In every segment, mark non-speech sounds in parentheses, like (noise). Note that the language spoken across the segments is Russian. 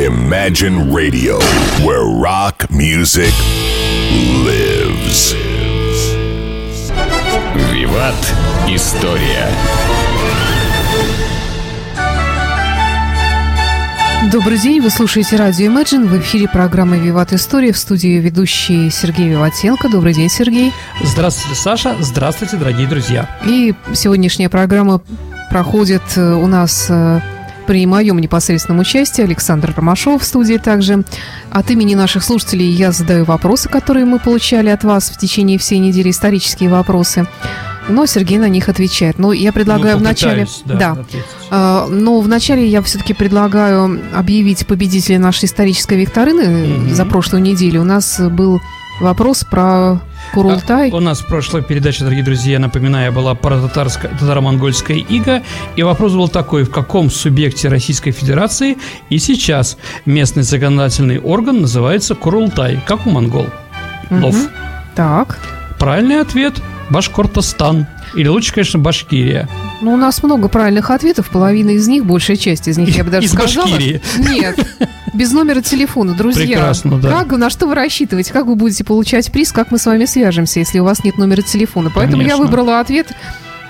Imagine Radio, where rock music lives. Виват. История. Добрый день, вы слушаете радио Imagine. В эфире программы «Виват История» в студии ведущий Сергей Виватенко. Добрый день, Сергей. Здравствуйте, Саша. Здравствуйте, дорогие друзья. И сегодняшняя программа проходит э, у нас э, при моем непосредственном участии Александр Ромашов в студии также. От имени наших слушателей я задаю вопросы, которые мы получали от вас в течение всей недели, исторические вопросы. Но Сергей на них отвечает. Но я предлагаю Ну, вначале... да, ответить. А, Но вначале я все-таки предлагаю объявить победителя нашей исторической викторины Мгм. за прошлую неделю. У нас был вопрос про Курултай. А, У нас в прошлой передаче, дорогие друзья, напоминаю, была про татаро-монгольская ига. И вопрос был такой, в каком субъекте Российской Федерации и сейчас местный законодательный орган называется Курултай, как у монгол. Мгм. Так. Правильный ответ – Башкортостан. Или лучше, конечно, Башкирия. Ну, у нас много правильных ответов. Половина из них, большая часть из них, я бы даже Из сказала. Башкирии. Нет. Без номера телефона, друзья. Прекрасно, да. Как, на что вы рассчитываете? Как вы будете получать приз? Как мы с вами свяжемся, если у вас нет номера телефона? Поэтому я Конечно. выбрала ответ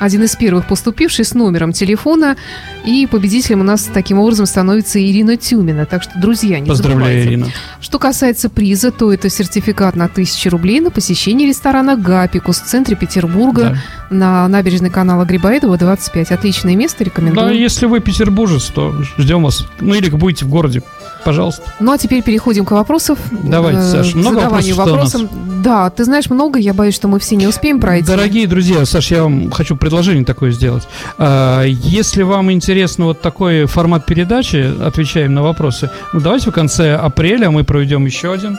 один из первых поступивший с номером телефона. И победителем у нас таким образом становится Ирина Тюмина. Так что, друзья, не Поздравляю, забывайте. Ирина. Что касается приза, то это сертификат на 1000 рублей на посещение ресторана «Гапикус» в центре Петербурга Да. на набережной канала Грибоедова, 25. Отличное место, рекомендую. Да, если вы петербуржец, то ждем вас. Ну или будете в городе, пожалуйста. Ну а теперь переходим к вопросам. Давайте, Э, Саш, к много нас? вопросам. Да, ты знаешь много, я боюсь, что мы все не успеем пройти. Дорогие друзья, Саш, я вам хочу предложение такое сделать. А, Если вам интересно вот такой формат передачи, отвечаем на вопросы, ну давайте в конце апреля мы проведем еще один.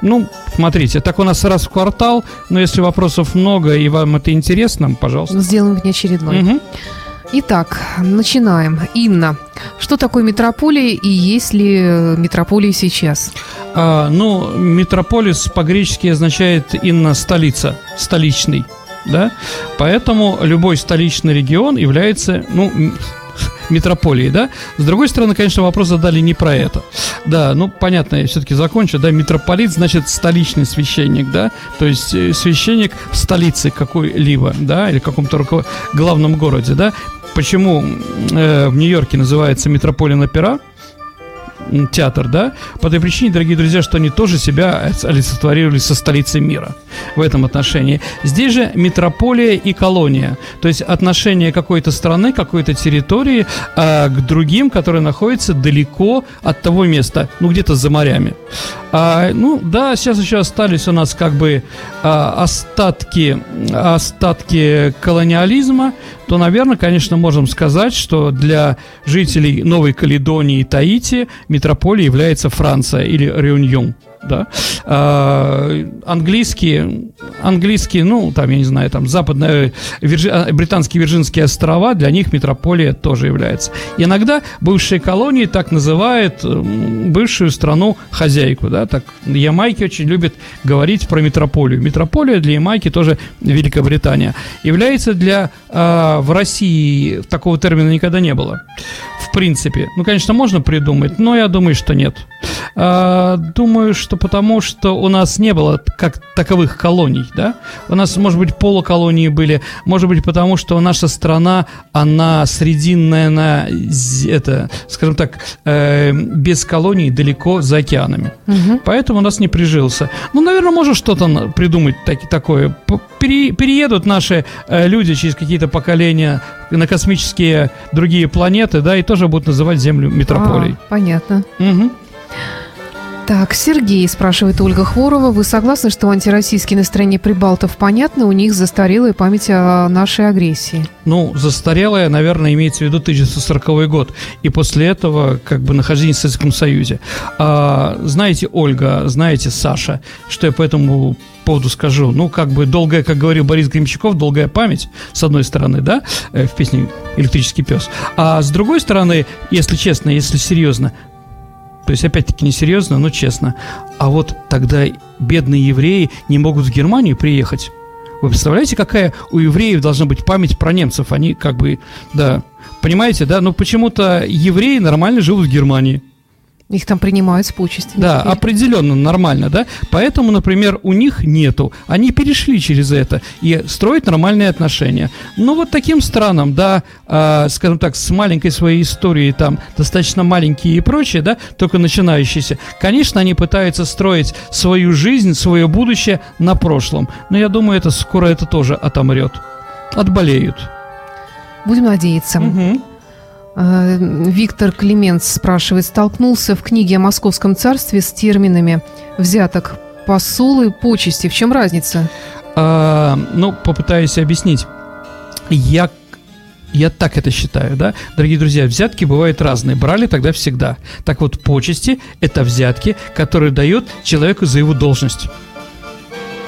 Ну, смотрите, так у нас раз в квартал, но если вопросов много и вам это интересно, пожалуйста. Сделаем внеочередной. Мгм. Итак, начинаем. Инна, что такое метрополия и есть ли метрополии сейчас? А, ну, метрополис по-гречески означает инна столица, столичный, да? Поэтому любой столичный регион является, ну, (laughs) метрополией, да? С другой стороны, конечно, вопрос задали не про это. Да, ну, понятно, я все-таки закончу, да, митрополит значит столичный священник, да? То есть э, священник в столице какой-либо, да, или каком-то руко- главном городе, да? Почему э, в Нью-Йорке называется метрополия опера? театр, да, по той причине, дорогие друзья, что они тоже себя олицетворировали со столицей мира в этом отношении. Здесь же метрополия и колония, то есть отношение какой-то страны, какой-то территории а, к другим, которые находятся далеко от того места, ну где-то за морями. А, ну да, сейчас еще остались у нас как бы а, остатки, остатки колониализма, то, наверное, конечно, можем сказать, что для жителей Новой Каледонии и Таити метрополией является Франция или Реуньон. Да? А, английские, английские, ну, там, я не знаю, там, западные, Вирджи- а, британские Вирджинские острова, для них метрополия тоже является. Иногда бывшие колонии так называют бывшую страну хозяйку, да, так Ямайки очень любят говорить про метрополию. Метрополия для Ямайки тоже Великобритания. Является для, а, в России такого термина никогда не было. В принципе. Ну, конечно, можно придумать, но я думаю, что нет. А, думаю, что потому, что у нас не было как таковых колоний, да? У нас, может быть, полуколонии были, может быть, потому, что наша страна, она срединная на, это, скажем так, э, без колоний далеко за океанами. Мгм. Поэтому у нас не прижился. Ну, наверное, можно что-то придумать таки- такое. Пере- переедут наши э, люди через какие-то поколения на космические другие планеты, да, и тоже будут называть Землю метрополией. А, понятно. Мгм. Так, Сергей, спрашивает Ольга Хворова, вы согласны, что антироссийские настроения прибалтов понятны, у них застарелая память о нашей агрессии? Ну, застарелая, наверное, имеется в виду 1940 год. И после этого, как бы, нахождение в Советском Союзе. А, знаете, Ольга, знаете, Саша, что я по этому поводу скажу? Ну, как бы, долгая, как говорил Борис Гремчаков, долгая память, с одной стороны, да, э, в песне «Электрический пес». А с другой стороны, если честно, если серьезно, то есть, опять-таки, несерьезно, но честно. А вот тогда бедные евреи не могут в Германию приехать. Вы представляете, какая у евреев должна быть память про немцев? Они как бы, да, понимаете, да? Но почему-то евреи нормально живут в Германии. Их там принимают с почестями. Да, теперь. определенно нормально, да. Поэтому, например, у них нету. Они перешли через это и строят нормальные отношения. Но вот таким странам, да, э, скажем так, с маленькой своей историей, там, достаточно маленькие и прочее, да, только начинающиеся, конечно, они пытаются строить свою жизнь, свое будущее на прошлом. Но я думаю, это скоро это тоже отомрет. Отболеют. Будем надеяться. Мгм. Э, Виктор Клименц спрашивает, столкнулся в книге о Московском царстве с терминами взяток, посулы, почести. В чем разница? А, ну, попытаюсь объяснить. Я, я так это считаю, да? Дорогие друзья, взятки бывают разные. Брали тогда всегда. Так вот, почести – это взятки, которые дают человеку за его должность.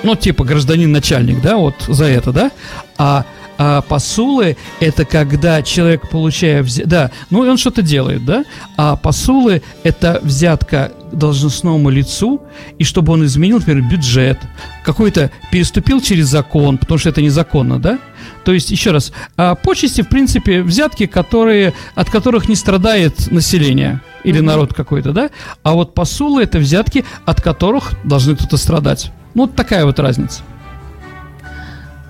Ну, типа гражданин-начальник, да, вот за это, да? А, а посулы – это когда человек, получая взятку... Да, ну, и он что-то делает, да? А посулы – это взятка должностному лицу, и чтобы он изменил, например, бюджет, какой-то переступил через закон, потому что это незаконно, да? То есть, еще раз, а почести, в принципе, взятки, которые, от которых не страдает население или народ какой-то, да? А вот посулы – это взятки, от которых должны кто-то страдать. Ну, вот такая вот разница.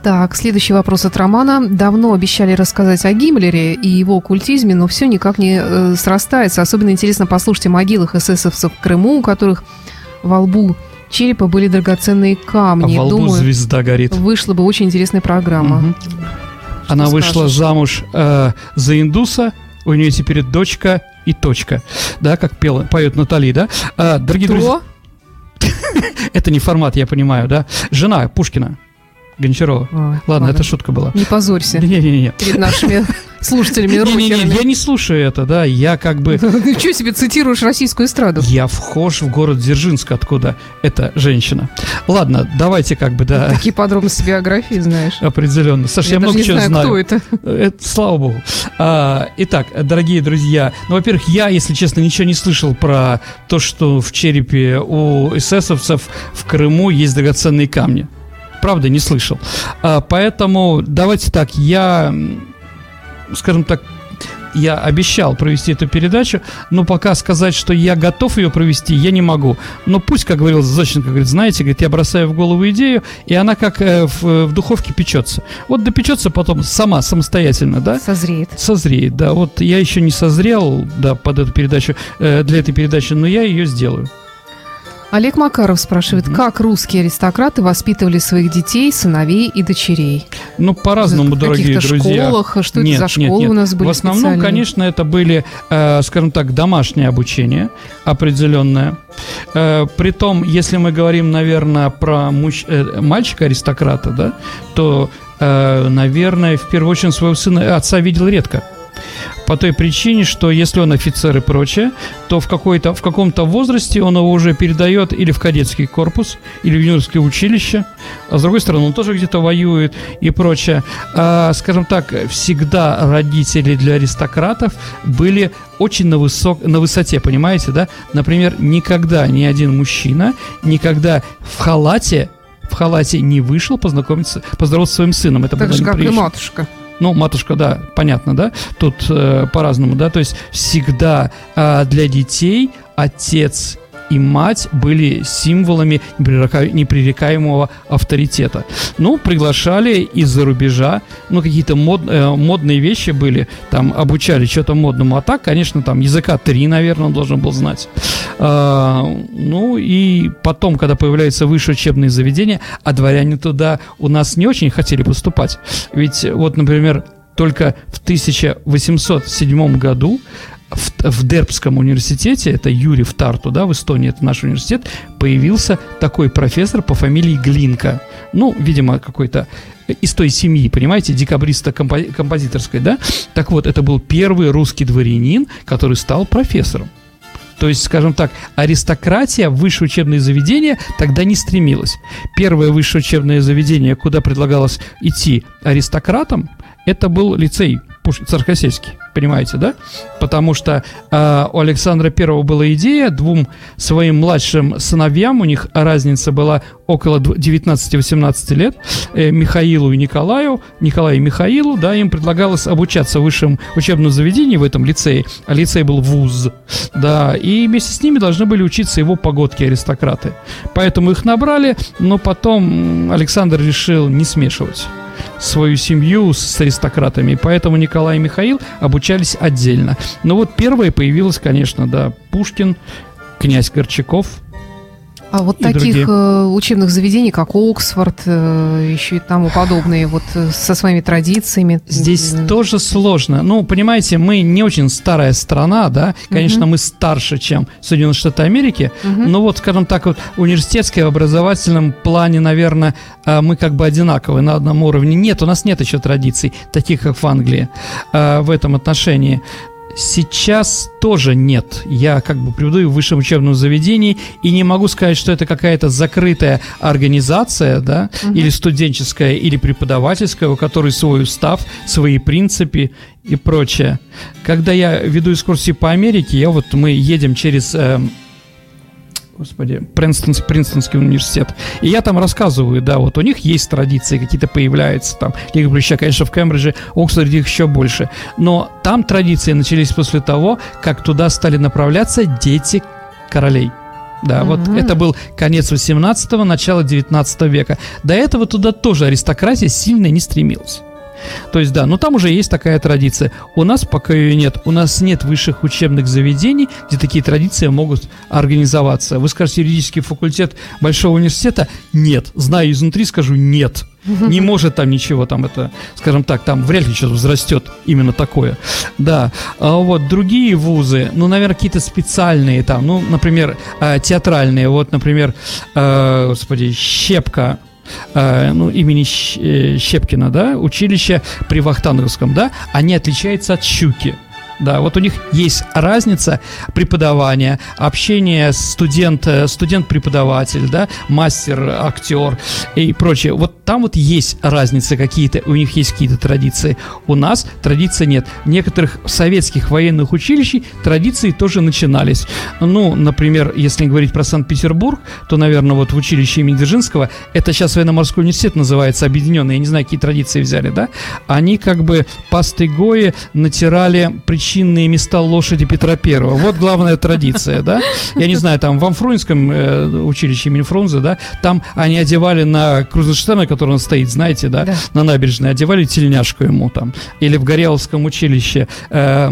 Так, следующий вопрос от Романа. Давно обещали рассказать о Гиммлере и его оккультизме, но все никак не э, срастается. Особенно интересно послушать о могилах эсэсовцев в Крыму, у которых во лбу черепа были драгоценные А камни. во лбу Думаю, звезда горит. вышла бы очень интересная программа. Мгм. Она вышла скажешь? замуж э, за индуса, у нее теперь дочка и точка, да, как пела, поет Натали, да? А, дорогие друзья, Кто? (laughs) это не формат, я понимаю, да? Жена Пушкина, Гончарова. Ой, Ладно, это шутка была. Не позорься Не-не-не. перед нашими (laughs) слушателями Не-не-не, я не слушаю это, да, я как бы... (laughs) Ты что себе цитируешь российскую эстраду? Я вхож в город Дзержинск, откуда эта женщина. Ладно, давайте как бы, да, (laughs) Такие подробности биографии знаешь. определенно. Саша, я, много чего знаю, кто это. Это, слава богу. А, итак, дорогие друзья, ну, во-первых, я, если честно, ничего не слышал про то, что в черепе у эсэсовцев в Крыму есть драгоценные камни. Правда, не слышал. А, поэтому давайте так, я, скажем так, я обещал провести эту передачу, но пока сказать, что я готов ее провести, я не могу. Но пусть, как говорил Зощенко, говорит, знаете, говорит, я бросаю в голову идею, и она как э, в, в духовке печется. Вот допечется потом сама, самостоятельно, да? Созреет. Созреет, да. Вот я еще не созрел, да, под эту передачу, э, для этой передачи, но я ее сделаю. Олег Макаров спрашивает, как русские аристократы воспитывали своих детей, сыновей и дочерей? Ну, по-разному, В дорогие друзья. школах? Что Нет, это за нет, школы нет. у нас были В основном, конечно, это были, э, скажем так, домашнее обучение определенное. Э, притом, если мы говорим, наверное, про мужч- э, мальчика-аристократа, да, то, э, наверное, в первую очередь своего сына, отца видел редко. По той причине, что если он офицер и прочее, то в, какой-то, в каком-то возрасте он его уже передает или в кадетский корпус, или в юношеское училище, а с другой стороны он тоже где-то воюет и прочее. А, скажем так, всегда родители для аристократов были очень на, высок, на высоте, понимаете, да? Например, никогда ни один мужчина, никогда в халате в халате не вышел познакомиться, поздороваться со своим сыном. Это Так было же, как и матушка. Ну, матушка, да, понятно, да? Тут э, по-разному, да? То есть всегда э, для детей отец и мать были символами непререка- непререкаемого авторитета. Ну, приглашали из-за рубежа, ну, какие-то мод, э, модные вещи были, там, обучали что-то модному, а так, конечно, там, языка три, наверное, он должен был знать. А, ну, и потом, когда появляются высшие учебные заведения, а дворяне туда у нас не очень хотели поступать. Ведь, вот, например, только в 1807 году в, в Дербском университете, это Юрий Тарту, да, в Эстонии, это наш университет, появился такой профессор по фамилии Глинка. Ну, видимо, какой-то из той семьи, понимаете, декабриста-композиторской, да? Так вот, это был первый русский дворянин, который стал профессором. То есть, скажем так, аристократия в высшее учебное заведение тогда не стремилась. Первое высшее учебное заведение, куда предлагалось идти аристократам, это был лицей Пуш- Царскосельский. Понимаете, да? Потому что э, у Александра Первого была идея двум своим младшим сыновьям, у них разница была около 19-18 лет, э, Михаилу и Николаю, Николаю и Михаилу, да, им предлагалось обучаться в высшем учебном заведении в этом лицее, а лицей был вуз, да, и вместе с ними должны были учиться его погодки аристократы. Поэтому их набрали, но потом Александр решил не смешивать свою семью с аристократами. Поэтому Николай и Михаил обучались отдельно. Но вот первое появилось, конечно, да, Пушкин, князь Горчаков – а вот таких другие. Э, учебных заведений, как Оксфорд, э, еще и тому подобные, вот э, со своими традициями. Здесь тоже сложно. Ну, понимаете, мы не очень старая страна, да. Конечно, угу. мы старше, чем Соединенные Штаты Америки. Угу. Но вот, скажем так, вот университетское в образовательном плане, наверное, мы как бы одинаковые на одном уровне. Нет, у нас нет еще традиций, таких как в Англии, в этом отношении. Сейчас тоже нет. Я как бы преподаю в высшем учебном заведении и не могу сказать, что это какая-то закрытая организация, да, угу. или студенческая, или преподавательская, у которой свой устав, свои принципы и прочее. Когда я веду экскурсии по Америке, я вот мы едем через э, господи, Принстон, Принстонский университет. И я там рассказываю, да, вот у них есть традиции, какие-то появляются там. Я говорю, сейчас, конечно, в Кембридже, Оксфорде их еще больше. Но там традиции начались после того, как туда стали направляться дети королей. Да, mm-hmm. вот это был конец 18-го, начало 19 века. До этого туда тоже аристократия сильно не стремилась. То есть, да, но там уже есть такая традиция. У нас пока ее нет. У нас нет высших учебных заведений, где такие традиции могут организоваться. Вы скажете, юридический факультет Большого университета? Нет. Знаю изнутри, скажу нет. Не (laughs) может там ничего, там это, скажем так, там вряд ли что-то взрастет именно такое. Да. А вот другие вузы, ну, наверное, какие-то специальные там, ну, например, э, театральные. Вот, например, э, господи, Щепка э, ну, имени э, Щепкина, да, училище при Вахтанговском, да, они отличаются от Щуки. Да, вот у них есть разница преподавания, общение студент, э, студент-преподаватель, да, мастер, актер и прочее. Вот там вот есть разницы какие-то, у них есть какие-то традиции. У нас традиций нет. В некоторых советских военных училищей традиции тоже начинались. Ну, например, если говорить про Санкт-Петербург, то, наверное, вот в училище имени Дзержинского, это сейчас военно-морской университет называется, объединенный, я не знаю, какие традиции взяли, да, они как бы пастой Гои натирали причины причинные места лошади Петра Первого. Вот главная традиция, да? Я не знаю, там в Амфрунском э, училище имени Фрунзе, да, там они одевали на Крузенштерна, который он стоит, знаете, да, да. на набережной, одевали тельняшку ему там. Или в Гореловском училище э,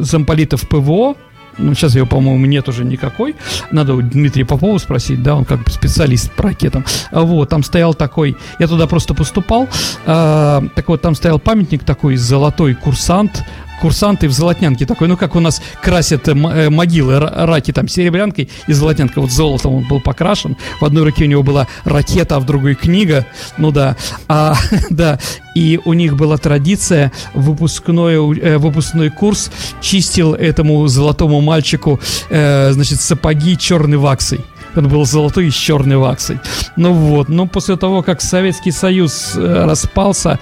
замполитов ПВО, ну, сейчас его, по-моему, нет уже никакой. Надо у Дмитрия Попова спросить, да, он как бы специалист по ракетам. А вот, там стоял такой, я туда просто поступал, а, так вот, там стоял памятник такой, золотой курсант, курсанты в золотнянке такой, ну как у нас красят э, э могилы раки там серебрянкой и золотнянка, вот золотом он был покрашен, в одной руке у него была ракета, а в другой книга, ну да, а, (laughs) да, и у них была традиция, выпускной, э, выпускной курс чистил этому золотому мальчику, значит, сапоги черной ваксой. Он был золотой с черной ваксой. Ну вот, но после того, как Советский Союз э, распался,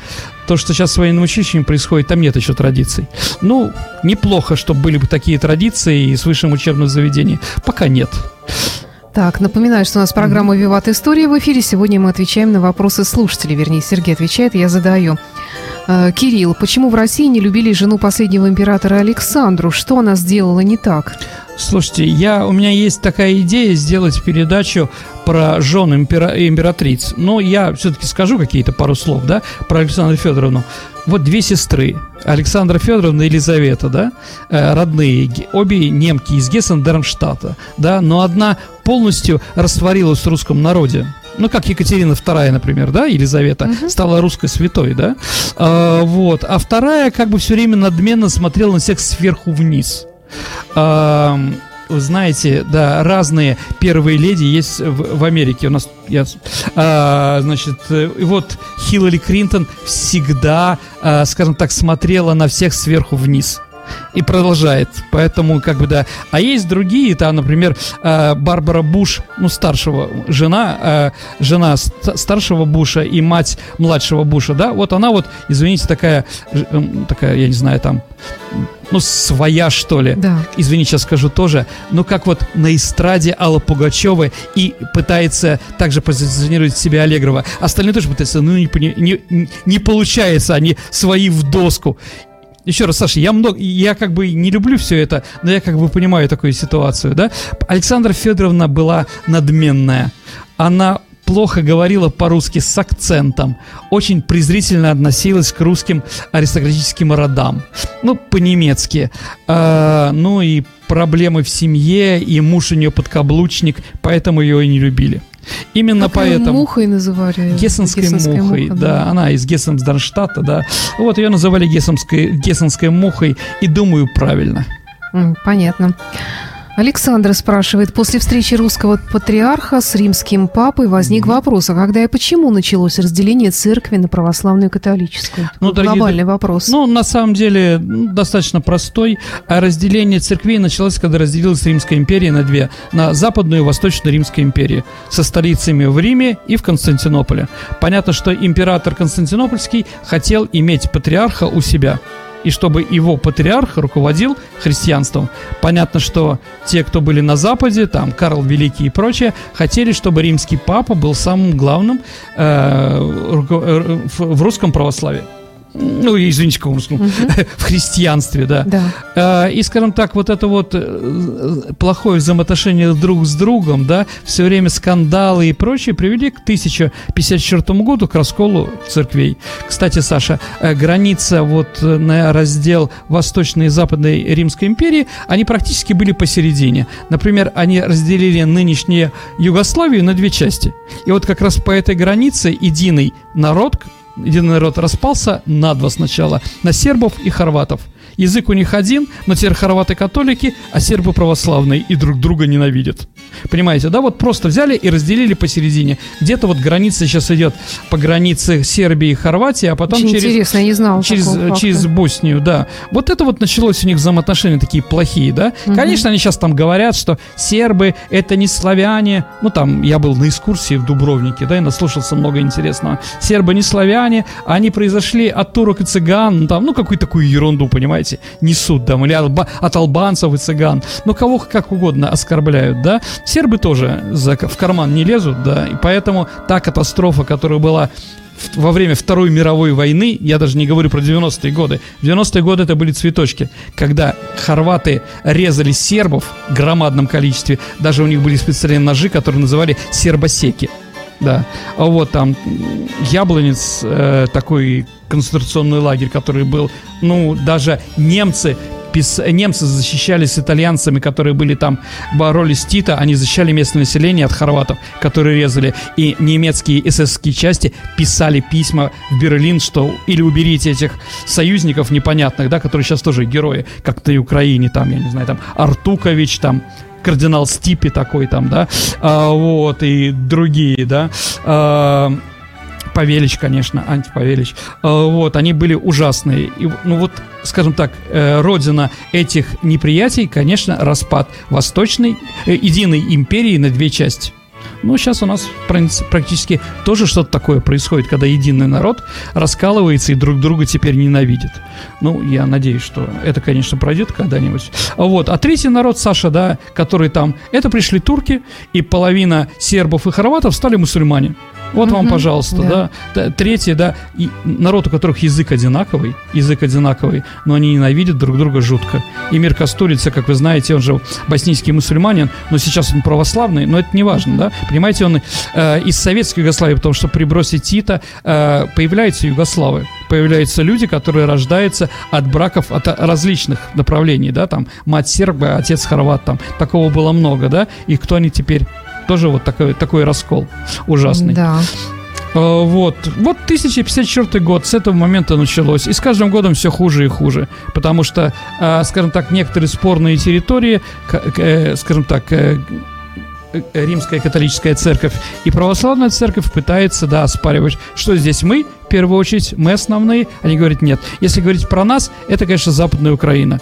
то, что сейчас с военным училищем происходит, там нет еще традиций. Ну, неплохо, чтобы были бы такие традиции и с высшим учебным заведением. Пока нет. Так, напоминаю, что у нас программа «Виват История» в эфире. Сегодня мы отвечаем на вопросы слушателей. Вернее, Сергей отвечает, я задаю. Э, Кирилл, почему в России не любили жену последнего императора Александру? Что она сделала не так? Слушайте, я, у меня есть такая идея сделать передачу про жен импера, императриц. Но я все-таки скажу какие-то пару слов, да, про Александру Федоровну. Вот две сестры, Александра Федоровна и Елизавета, да, э, родные, обе немки из Гессен-Дармштадта, да, но одна полностью растворилась в русском народе ну, как Екатерина II, например, да, Елизавета, uh-huh. стала русской святой, да, а, вот, а вторая как бы все время надменно смотрела на всех сверху вниз. А, знаете, да, разные первые леди есть в, в Америке. У нас, я, а, значит, э, и вот Хиллари Клинтон всегда, а, скажем так, смотрела на всех сверху вниз. И продолжает. Поэтому, как бы, да. А есть другие, там, например, э, Барбара Буш, ну, старшего, жена, э, жена старшего Буша и мать младшего Буша, да, вот она вот, извините, такая, такая, я не знаю, там, ну, своя, что ли. Да. Извини, сейчас скажу тоже. Ну, как вот на эстраде Алла Пугачева и пытается также позиционировать себя Аллегрова. Остальные тоже пытаются, ну, не, не, не получается, они свои в доску. Еще раз, Саша, я много, я как бы не люблю все это, но я как бы понимаю такую ситуацию, да? Александра Федоровна была надменная. Она плохо говорила по-русски с акцентом, очень презрительно относилась к русским аристократическим родам, ну, по-немецки. Э, ну и проблемы в семье, и муж у нее подкаблучник, поэтому ее и не любили. Именно как поэтому... Мухой называли. Гессенской, Гессенской мухой, муха, да. да. Она из Гессенсдарштадта, да. Вот ее называли Гессенской, Гессенской мухой, и думаю, правильно. Понятно. Александр спрашивает, после встречи русского патриарха с римским папой возник вопрос, а когда и почему началось разделение церкви на православную и католическую? Ну, дорогие, глобальный вопрос. Ну, на самом деле, ну, достаточно простой. А разделение церквей началось, когда разделилась Римская империя на две. На Западную и Восточную Римскую империю. Со столицами в Риме и в Константинополе. Понятно, что император Константинопольский хотел иметь патриарха у себя и чтобы его патриарх руководил христианством. Понятно, что те, кто были на Западе, там Карл Великий и прочее, хотели, чтобы римский папа был самым главным э, в русском православии ну, извините, русском, угу. (laughs) в христианстве, да. да. А, и, скажем так, вот это вот э, плохое взаимоотношение друг с другом, да, все время скандалы и прочее привели к 1054 году к расколу церквей. Кстати, Саша, э, граница вот э, на раздел Восточной и Западной Римской империи, они практически были посередине. Например, они разделили нынешнюю Югославию на две части. И вот как раз по этой границе единый народ, единый народ распался на два сначала, на сербов и хорватов – Язык у них один, но теперь хорваты католики, а сербы православные и друг друга ненавидят. Понимаете, да? Вот просто взяли и разделили посередине. Где-то вот граница сейчас идет по границе Сербии и Хорватии, а потом Очень через... интересно, я не знал через, через Боснию, да. Вот это вот началось у них взаимоотношения такие плохие, да? Угу. Конечно, они сейчас там говорят, что сербы это не славяне. Ну, там, я был на экскурсии в Дубровнике, да, и наслушался много интересного. Сербы не славяне, они произошли от турок и цыган, там, ну, какую-то такую ерунду, понимаете? несут там, или от, от албанцев и цыган, ну, кого как угодно оскорбляют, да, сербы тоже за, в карман не лезут, да, и поэтому та катастрофа, которая была во время Второй мировой войны, я даже не говорю про 90-е годы, в 90-е годы это были цветочки, когда хорваты резали сербов в громадном количестве, даже у них были специальные ножи, которые называли сербосеки. Да. А вот там Яблонец, э, такой концентрационный лагерь, который был, ну, даже немцы пис... немцы защищались с итальянцами, которые были там, боролись с Тита, они защищали местное население от хорватов, которые резали, и немецкие эсэсские части писали письма в Берлин, что или уберите этих союзников непонятных, да, которые сейчас тоже герои, как-то и Украине, там, я не знаю, там, Артукович, там, кардинал Стипи такой там, да, а, вот, и другие, да, а, Павелич, конечно, антипавелич. А, вот, они были ужасные. И, ну вот, скажем так, э, родина этих неприятий, конечно, распад Восточной, э, единой империи на две части. Ну, сейчас у нас практически тоже что-то такое происходит, когда единый народ раскалывается и друг друга теперь ненавидит. Ну, я надеюсь, что это, конечно, пройдет когда-нибудь. Вот. А третий народ, Саша, да, который там, это пришли турки, и половина сербов и хорватов стали мусульмане. Вот угу, вам, пожалуйста, да. да. Третье, да, и народ, у которых язык одинаковый, язык одинаковый, но они ненавидят друг друга жутко. И мир Кастурица, как вы знаете, он же боснийский мусульманин, но сейчас он православный, но это не важно, да. Понимаете, он э, из советской Югославии, потому что при бросе Тита э, появляются югославы, появляются люди, которые рождаются от браков от различных направлений, да, там мать серба, отец хорват, там такого было много, да, и кто они теперь тоже вот такой, такой раскол ужасный. Да. А, вот. Вот 1054 год с этого момента началось. И с каждым годом все хуже и хуже. Потому что, а, скажем так, некоторые спорные территории, э, скажем так, э, э, римская католическая церковь и православная церковь пытается, да, оспаривать, что здесь мы, в первую очередь, мы основные. Они говорят, нет. Если говорить про нас, это, конечно, Западная Украина.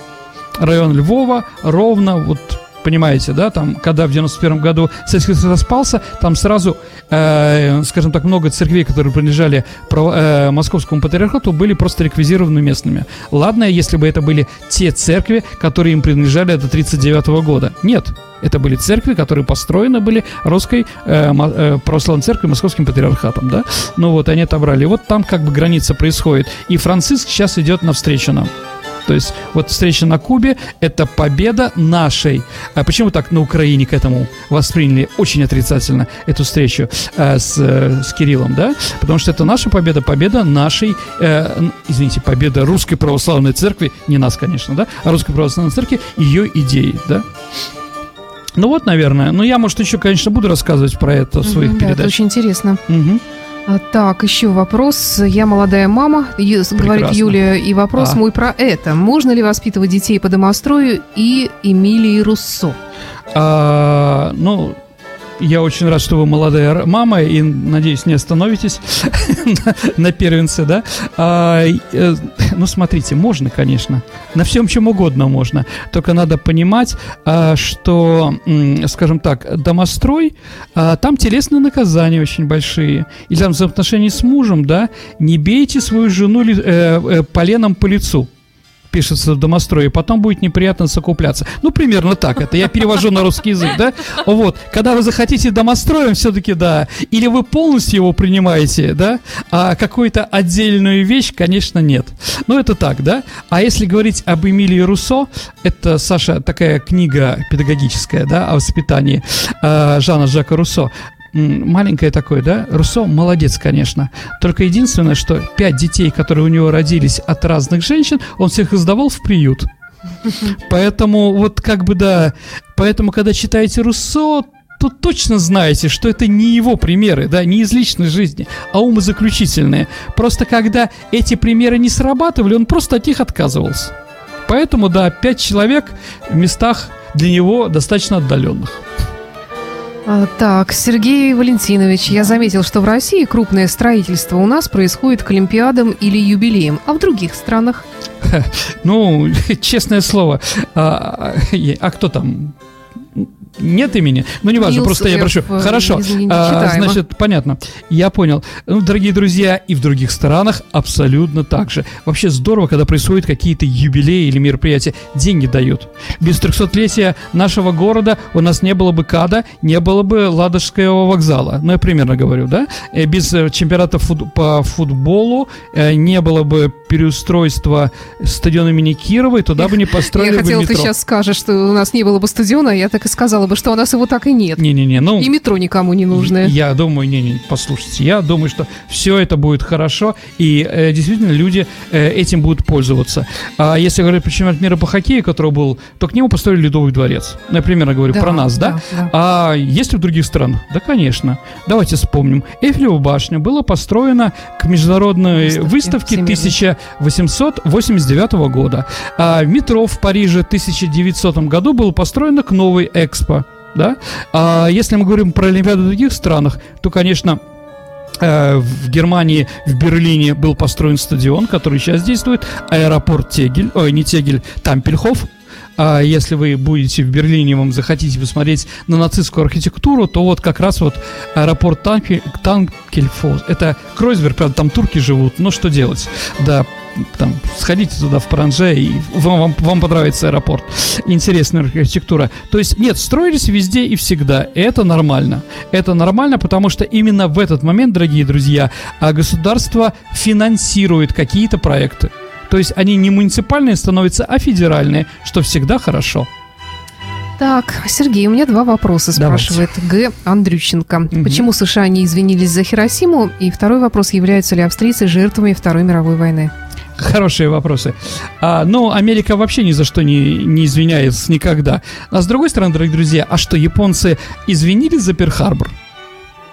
район Львова, ровно вот понимаете, да, там, когда в 91 году Советский Союз распался, там сразу, э, скажем так, много церквей, которые принадлежали право, э, московскому патриархату, были просто реквизированы местными. Ладно, если бы это были те церкви, которые им принадлежали до 39 года. Нет, это были церкви, которые построены были русской э, э, православной церковью, московским патриархатом, да. Ну вот, они отобрали. Вот там как бы граница происходит. И Франциск сейчас идет навстречу нам. То есть вот встреча на Кубе – это победа нашей. А почему так на Украине к этому восприняли очень отрицательно эту встречу э, с, э, с Кириллом, да? Потому что это наша победа, победа нашей, э, извините, победа Русской Православной Церкви, не нас, конечно, да, а Русской Православной Церкви, ее идеи, да? Ну вот, наверное. Ну, я, может, еще, конечно, буду рассказывать про это в своих да, передачах. это очень интересно. Мгм. А, Так, еще вопрос. Я молодая мама, Ю- говорит Прекрасно. Юлия, и вопрос А. мой про это. Можно ли воспитывать детей по домострою и Эмилии Руссо? А, ну, я очень рад, что вы молодая мама, и, надеюсь, не остановитесь (laughs) на, первенце, да? А, э, ну, смотрите, можно, конечно. На всем чем угодно можно. Только надо понимать, а, что, скажем так, домострой, а, там телесные наказания очень большие. Или там взаимоотношения с мужем, да? Не бейте свою жену э, э, поленом по лицу пишется в домострое, потом будет неприятно закупляться. Ну, примерно так это. Я перевожу на русский язык, да? Вот. Когда вы захотите домостроем, все-таки да. Или вы полностью его принимаете, да? А какую-то отдельную вещь, конечно, нет. Ну, это так, да? А если говорить об Эмилии Руссо, это, Саша, такая книга педагогическая, да, о воспитании э, Жана Жака Руссо. Маленькое такое, да? Руссо молодец, конечно. Только единственное, что пять детей, которые у него родились от разных женщин, он всех издавал в приют. (laughs) Поэтому вот как бы да, поэтому когда читаете Руссо, то точно знаете, что это не его примеры, да, не из личной жизни, а умозаключительные. Просто когда эти примеры не срабатывали, он просто от них отказывался. Поэтому, да, пять человек в местах для него достаточно отдаленных. А, Так, Сергей Валентинович, я заметил, что в России крупное строительство у нас происходит к Олимпиадам или юбилеям, а в других странах? (laughs) Ну, (laughs) честное слово, а, а- (laughs) а кто там? Нет имени? Ну, неважно, Нилс просто я прошу. э, Хорошо, не а, значит, понятно. Я понял. Ну, дорогие друзья, и в других странах абсолютно так же. Вообще здорово, когда происходят какие-то юбилеи или мероприятия. Деньги дают. Без 300-летия нашего города у нас не было бы КАДа, не было бы Ладожского вокзала. Ну, я примерно говорю, да? Э, Без э, чемпионата фут- по футболу не было бы переустройства стадиона имени Кировой, туда бы не (laughs) построили я бы хотела, ты сейчас скажешь, что у нас не было бы стадиона, я так и сказала бы, что у нас его так и нет. Не-не-не, ну... И метро никому не нужное. Я думаю, не-не, послушайте, я думаю, что все это будет хорошо, и э, действительно люди э, этим будут пользоваться. А если говорить про чемпионат мира по хоккею, который был, то к нему построили Ледовый дворец. Ну, я говорю Да, про нас, да? да, да. А есть ли в других странах? Да, конечно. Давайте вспомним. Эйфелева башня была построена к международной Выставке выставке всемирной. 1889 года. А метро в Париже в 1900 году было построено к новой Экспо. Да? А если мы говорим про Олимпиаду в других странах, то, конечно, э, в Германии, в Берлине был построен стадион, который сейчас действует, аэропорт Тегель, ой, не Тегель, Тампельхоф. А если вы будете в Берлине, вам захотите посмотреть на нацистскую архитектуру, то вот как раз вот аэропорт Танке- Танкельфос. Это Кройсберг, правда, там турки живут, но что делать? Да, там, сходите туда в Паранже, и вам, вам, вам понравится аэропорт. Интересная архитектура. То есть, нет, строились везде и всегда. Это нормально. Это нормально, потому что именно в этот момент, дорогие друзья, а, государство финансирует какие-то проекты. То есть они не муниципальные становятся, а федеральные, что всегда хорошо. Так, Сергей, у меня два вопроса, Давайте. спрашивает Г. Андрющенко. Почему США не извинились за Хиросиму? И второй вопрос, являются ли австрийцы жертвами Второй мировой войны? Хорошие вопросы. А, ну, Америка вообще ни за что не, не извиняется никогда. А с другой стороны, дорогие друзья, а что, японцы извинились за Перл-Харбор?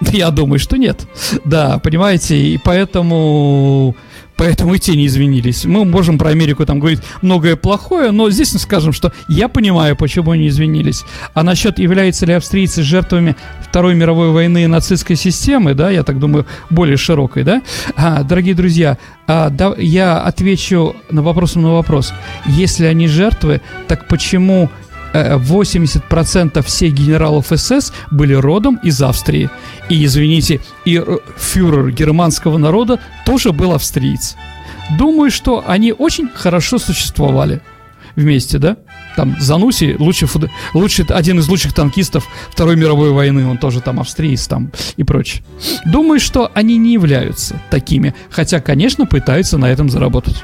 (laughs) Я думаю, что нет. Да, понимаете, и поэтому... поэтому и те не извинились. Мы можем про Америку там говорить многое плохое, но здесь мы скажем, что я понимаю, почему они извинились. А насчет, являются ли австрийцы жертвами Второй мировой войны нацистской системы, да, я так думаю, более широкой, да, а, дорогие друзья, а, да, я отвечу на вопрос на вопрос. Если они жертвы, так почему 80% э, всех генералов СС были родом из Австрии. И, извините, и э, фюрер германского народа тоже был австриец. Думаю, что они очень хорошо существовали вместе, да? Там Зануси, лучший, лучший, один из лучших танкистов Второй мировой войны, он тоже там австриец там и прочее. Думаю, что они не являются такими, хотя, конечно, пытаются на этом заработать.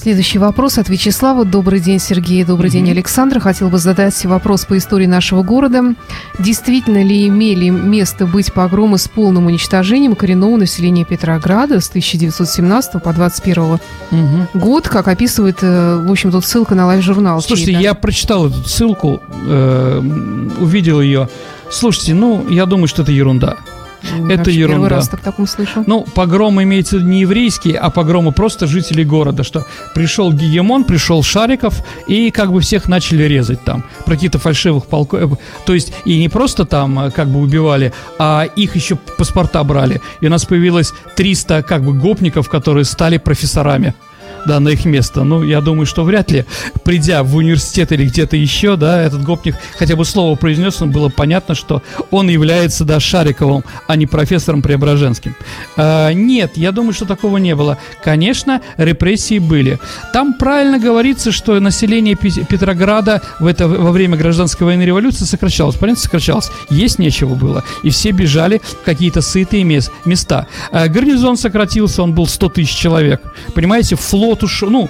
Следующий вопрос от Вячеслава. Добрый день, Сергей. Добрый mm-hmm. день, Александр. Хотел бы задать вопрос по истории нашего города. Действительно ли имели место быть погромы с полным уничтожением коренного населения Петрограда с 1917 по 21 mm-hmm. год, как описывает, э, в общем, тут ссылка на лайв-журнал. Слушайте, я прочитал эту ссылку, э, увидел ее. Слушайте, ну, я думаю, что это ерунда. Это ерунда. Первый раз так таком слышу. Ну, погромы имеется не еврейские, а погромы просто жителей города, что пришел гегемон, пришел Шариков, и как бы всех начали резать там. Про какие-то фальшивых полков. Э, то есть, и не просто там э, как бы убивали, а их еще паспорта брали. И у нас появилось 300 как бы гопников, которые стали профессорами да, на их место. Ну, я думаю, что вряд ли, придя в университет или где-то еще, да, этот гопник хотя бы слово произнес, было понятно, что он является, да, Шариковым, а не профессором Преображенским. А, нет, я думаю, что такого не было. Конечно, репрессии были. Там правильно говорится, что население Петрограда в это, во время гражданской войны революции сокращалось. Понятно, сокращалось. Есть нечего было. И все бежали в какие-то сытые места. А, гарнизон сократился, он был 100 тысяч человек. Понимаете, флот флот ушел, ну,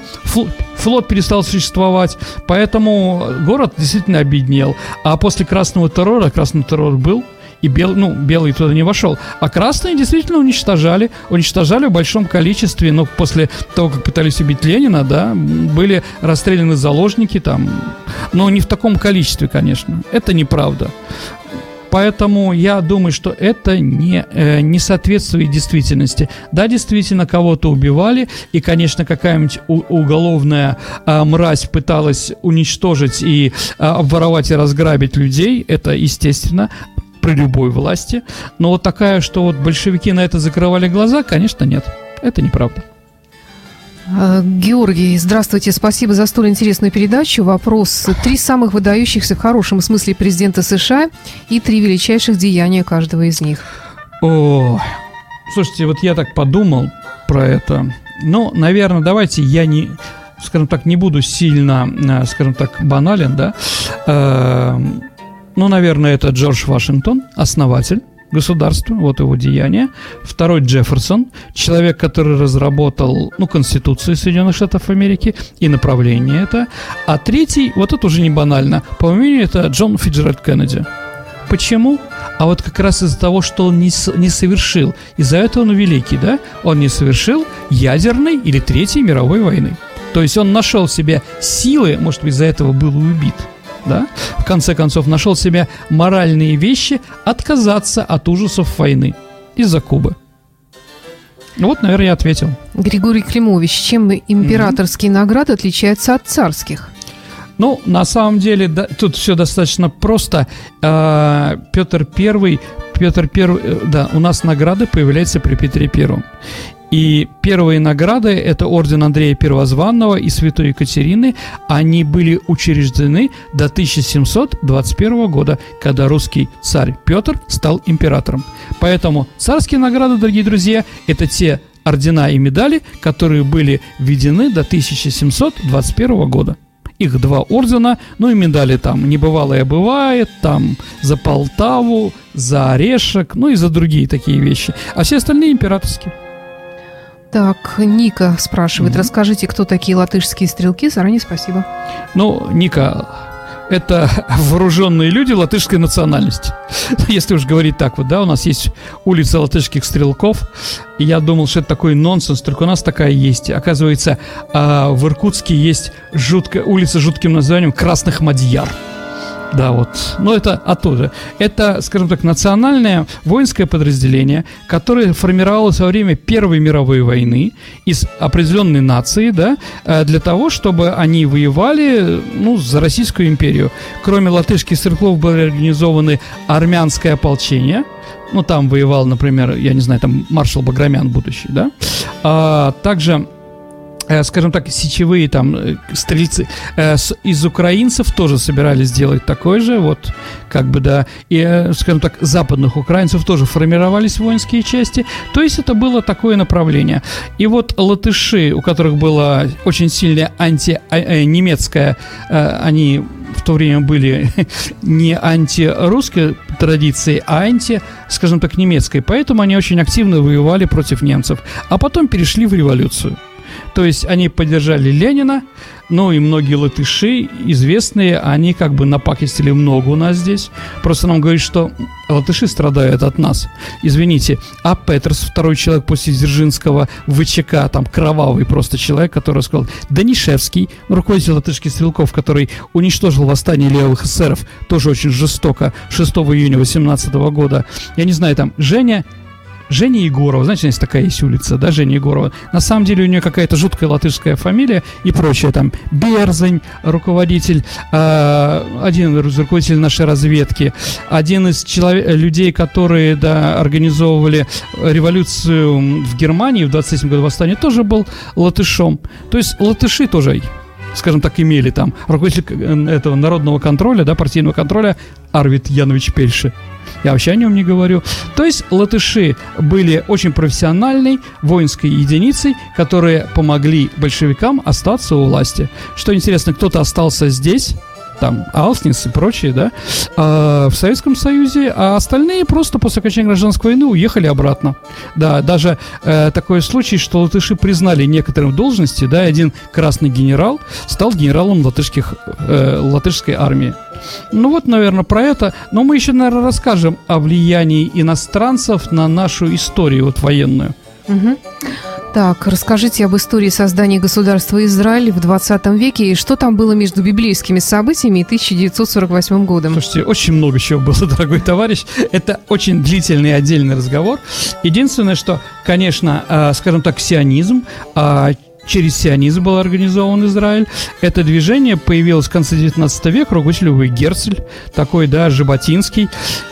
флот, перестал существовать, поэтому город действительно обеднел. А после красного террора, красный террор был, и белый, ну, белый туда не вошел. А красные действительно уничтожали, уничтожали в большом количестве, но после того, как пытались убить Ленина, да, были расстреляны заложники там, но не в таком количестве, конечно. Это неправда. Поэтому я думаю, что это не, э, не соответствует действительности. Да, действительно, кого-то убивали, и, конечно, какая-нибудь уголовная э, мразь пыталась уничтожить и э, обворовать и разграбить людей, это естественно при любой власти. Но вот такая, что вот большевики на это закрывали глаза, конечно, нет. Это неправда. А, Георгий, здравствуйте, спасибо за столь интересную передачу. Вопрос. Три самых выдающихся в хорошем смысле президента США и три величайших деяния каждого из них. О, слушайте, вот я так подумал про это. Ну, наверное, давайте я не, скажем так, не буду сильно, э, скажем так, банален, да. Э, ну, наверное, это Джордж Вашингтон, основатель государства, вот его деяние. Второй Джефферсон, человек, который разработал, ну, Конституцию Соединенных Штатов Америки и направление это. А третий, вот это уже не банально, по мнению, это Джон Фиджеральд Кеннеди. Почему? А вот как раз из-за того, что он не, не совершил, из-за этого он великий, да? Он не совершил ядерной или третьей мировой войны. То есть он нашел в себе силы, может быть, из-за этого был убит – да, в конце концов нашел себе моральные вещи отказаться от ужасов войны из-за Кубы. Вот, наверное, я ответил. Григорий Климович, чем императорские mm-hmm. награды отличаются от царских? Ну, на самом деле, да, тут все достаточно просто. Э, Петр Первый, Петр Первый, да, у нас награды появляются при Петре Первом. И первые награды – это орден Андрея Первозванного и Святой Екатерины. Они были учреждены до 1721 года, когда русский царь Петр стал императором. Поэтому царские награды, дорогие друзья, это те ордена и медали, которые были введены до 1721 года. Их два ордена, ну и медали там «Небывалое бывает», там «За Полтаву», «За Орешек», ну и за другие такие вещи. А все остальные императорские. Так, Ника спрашивает, mm-hmm. расскажите, кто такие латышские стрелки? Заранее спасибо. Ну, Ника, это (laughs) вооруженные люди латышской национальности. (laughs) Если уж говорить так вот, да, у нас есть улица латышских стрелков. И я думал, что это такой нонсенс, только у нас такая есть. Оказывается, а, в Иркутске есть жуткая улица с жутким названием Красных Мадьяр. Да, вот. Но это оттуда. Это, скажем так, национальное воинское подразделение, которое формировалось во время Первой мировой войны из определенной нации, да, э, для того, чтобы они воевали, ну, за Российскую империю. Кроме латышских стрелков были организованы армянское ополчение, ну, там воевал, например, я не знаю, там маршал Баграмян будущий, да, а, также скажем так, сечевые там э, стрельцы. Э, из украинцев тоже собирались сделать такое же, вот как бы да, и, скажем так, западных украинцев тоже формировались воинские части, то есть это было такое направление. И вот латыши, у которых была очень сильная анти-немецкая, они в то время были (laughs) не антирусской традиции, а анти, скажем так, немецкой, поэтому они очень активно воевали против немцев, а потом перешли в революцию. То есть они поддержали Ленина, ну и многие латыши, известные, они как бы напакостили много у нас здесь. Просто нам говорят, что латыши страдают от нас. Извините, а Петерс, второй человек после Дзержинского, ВЧК, там кровавый просто человек, который сказал, Данишевский, руководитель латышских стрелков, который уничтожил восстание левых эсеров, тоже очень жестоко, 6 июня 18 года. Я не знаю, там Женя Женя Егорова, знаете, есть такая есть улица, да, Женя Егорова. На самом деле у нее какая-то жуткая латышская фамилия и прочее. Там Берзань, руководитель, э, один из руководителей нашей разведки, один из человек, людей, которые, да, организовывали революцию в Германии в 27 году восстания, тоже был латышом. То есть латыши тоже скажем так, имели там руководитель э, этого народного контроля, да, партийного контроля Арвид Янович Пельши. Я вообще о нем не говорю. То есть латыши были очень профессиональной воинской единицей, которые помогли большевикам остаться у власти. Что интересно, кто-то остался здесь, там Алснис и прочие, да, а, в Советском Союзе, а остальные просто после окончания гражданской войны уехали обратно. Да, даже э, такой случай, что латыши признали некоторые должности, да, один красный генерал стал генералом латышских, э, латышской армии. Ну вот, наверное, про это. Но мы еще, наверное, расскажем о влиянии иностранцев на нашу историю вот военную. Угу. Так, расскажите об истории создания государства Израиль в 20 веке и что там было между библейскими событиями и 1948 годом. Слушайте, очень много чего было, (laughs) дорогой товарищ. Это очень длительный отдельный разговор. Единственное, что, конечно, э, скажем так, сионизм, э, через сионизм был организован Израиль. Это движение появилось в конце 19 века, руководитель Герцель, такой, да, Жаботинский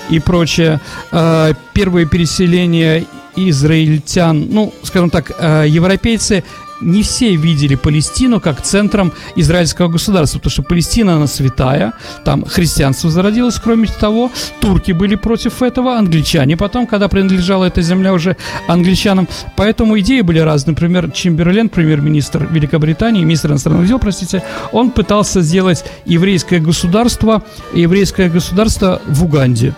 и прочее. Э, первые переселения израильтян, ну, скажем так, э, европейцы не все видели Палестину как центром израильского государства, потому что Палестина, она святая, там христианство зародилось, кроме того, турки были против этого, англичане потом, когда принадлежала эта земля уже англичанам, поэтому идеи были разные, например, Чемберлен, премьер-министр Великобритании, министр иностранных дел, простите, он пытался сделать еврейское государство, еврейское государство в Уганде,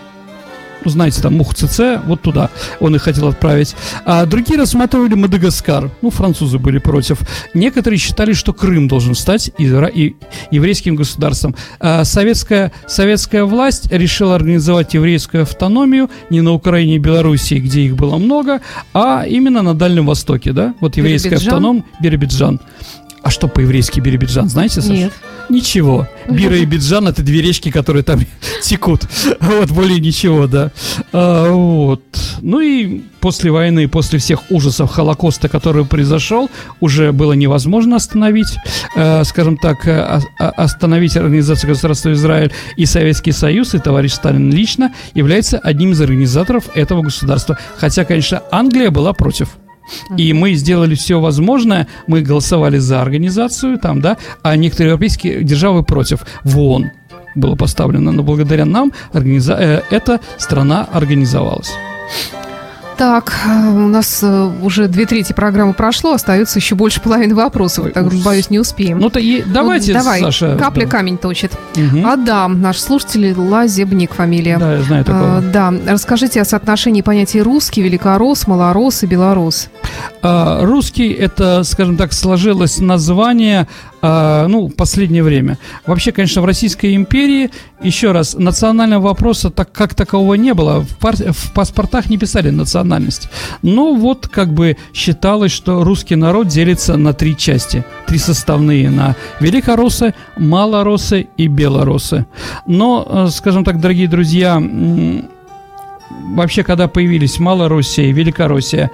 ну, знаете, там Мух ЦЦ, вот туда он их хотел отправить. А другие рассматривали Мадагаскар. Ну, французы были против. Некоторые считали, что Крым должен стать изра- и еврейским государством. А советская, советская власть решила организовать еврейскую автономию не на Украине и Белоруссии, где их было много, а именно на Дальнем Востоке, да? Вот еврейская автоном Биробиджан. А что по-еврейски Биробиджан, знаете, Саша? Нет. Ничего. Бира и Биджан это две речки, которые там (laughs) текут. Вот, более ничего, да. А, вот. Ну и после войны, после всех ужасов Холокоста, который произошел, уже было невозможно остановить, э, скажем так, э, остановить Организацию государства Израиль и Советский Союз, и товарищ Сталин лично является одним из организаторов этого государства. Хотя, конечно, Англия была против. И мы сделали все возможное, мы голосовали за организацию там, да, а некоторые европейские державы против в ООН было поставлено, но благодаря нам организа... э, эта страна организовалась. Так, э, у нас э, уже две трети программы прошло, остается еще больше половины вопросов. Ой, так, боюсь, не успеем. Ну, то и давайте, ну, давай, Саша. Капля да. камень точит. Угу. Адам, наш слушатель Лазебник фамилия. Да, я знаю такого. А, да, расскажите о соотношении понятий русский, великорос, малорос и белорус. А, русский, это, скажем так, сложилось название а, ну, в последнее время. Вообще, конечно, в Российской империи, еще раз, национального вопроса так, как такового не было. В, пар, в паспортах не писали национальность. Но вот как бы считалось, что русский народ делится на три части. Три составные. На великороссы, малороссы и белороссы. Но, э, скажем так, дорогие друзья, вообще, когда появились Малороссия и Великороссия,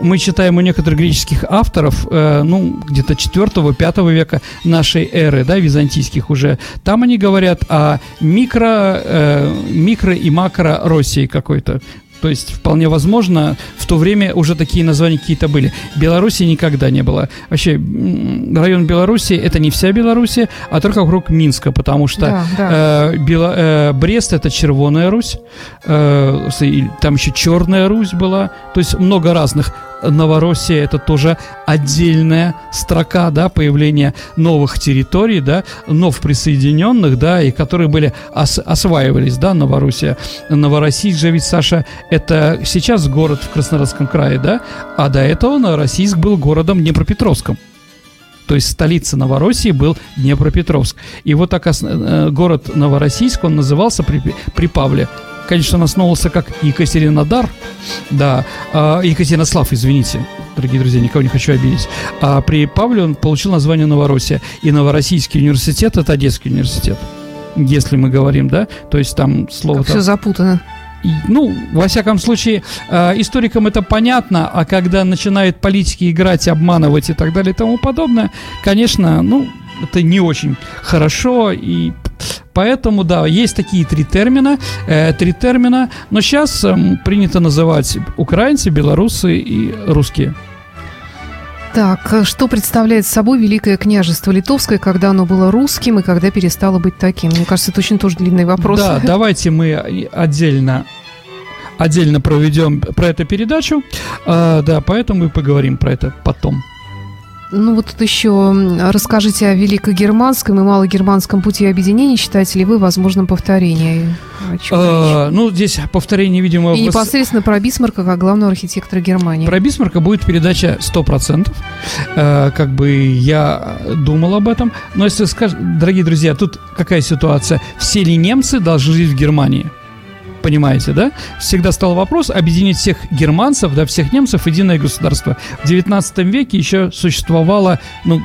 мы читаем у некоторых греческих авторов, э, ну, где-то 4-5 века нашей эры, да, византийских уже, там они говорят о микро, э, микро и макро России какой-то. То есть, вполне возможно, в то время уже такие названия какие-то были. Беларуси никогда не было. Вообще, район Беларуси это не вся Беларусь, а только вокруг Минска, потому что да, да. Э, Бело, э, Брест это Червоная Русь, э, там еще Черная Русь была. То есть много разных. Новороссия это тоже отдельная строка, да, появления новых территорий, да, нов присоединенных, да, и которые были ос осваивались, да, Новороссия. Новороссийск же ведь, Саша, это сейчас город в Краснодарском крае, да, а до этого Новороссийск был городом Днепропетровском. То есть столица Новороссии был Днепропетровск. И вот так э, город Новороссийск, он назывался при, при Павле конечно, он основывался как Екатеринодар, да, э, Екатеринослав, извините, дорогие друзья, никого не хочу обидеть. А при Павле он получил название Новороссия. И Новороссийский университет – это Одесский университет, если мы говорим, да, то есть там слово... Как там... все запутано. Ну, во всяком случае, э, историкам это понятно, а когда начинают политики играть, обманывать и так далее и тому подобное, конечно, ну, это не очень хорошо, и Поэтому, да, есть такие три термина, э, три термина, но сейчас э, принято называть украинцы, белорусы и русские. Так, э, что представляет собой Великое княжество Литовское, когда оно было русским и когда перестало быть таким? Мне кажется, это очень тоже длинный вопрос. Да, (laughs) давайте мы отдельно отдельно проведем про эту передачу. А, да, поэтому мы поговорим про это потом. Ну вот тут еще расскажите о великогерманском и малогерманском пути объединения. Считаете ли вы возможным повторение? А, ну, здесь повторение, видимо... И непосредственно про Бисмарка как главного архитектора Германии. Про Бисмарка будет передача 100%. Э, как бы я думал об этом. Но если скажешь... Дорогие друзья, тут какая ситуация? Все ли немцы должны жить в Германии? Понимаете, да? Всегда стал вопрос объединить всех германцев, да, всех немцев в единое государство. В 19 веке еще существовало, ну,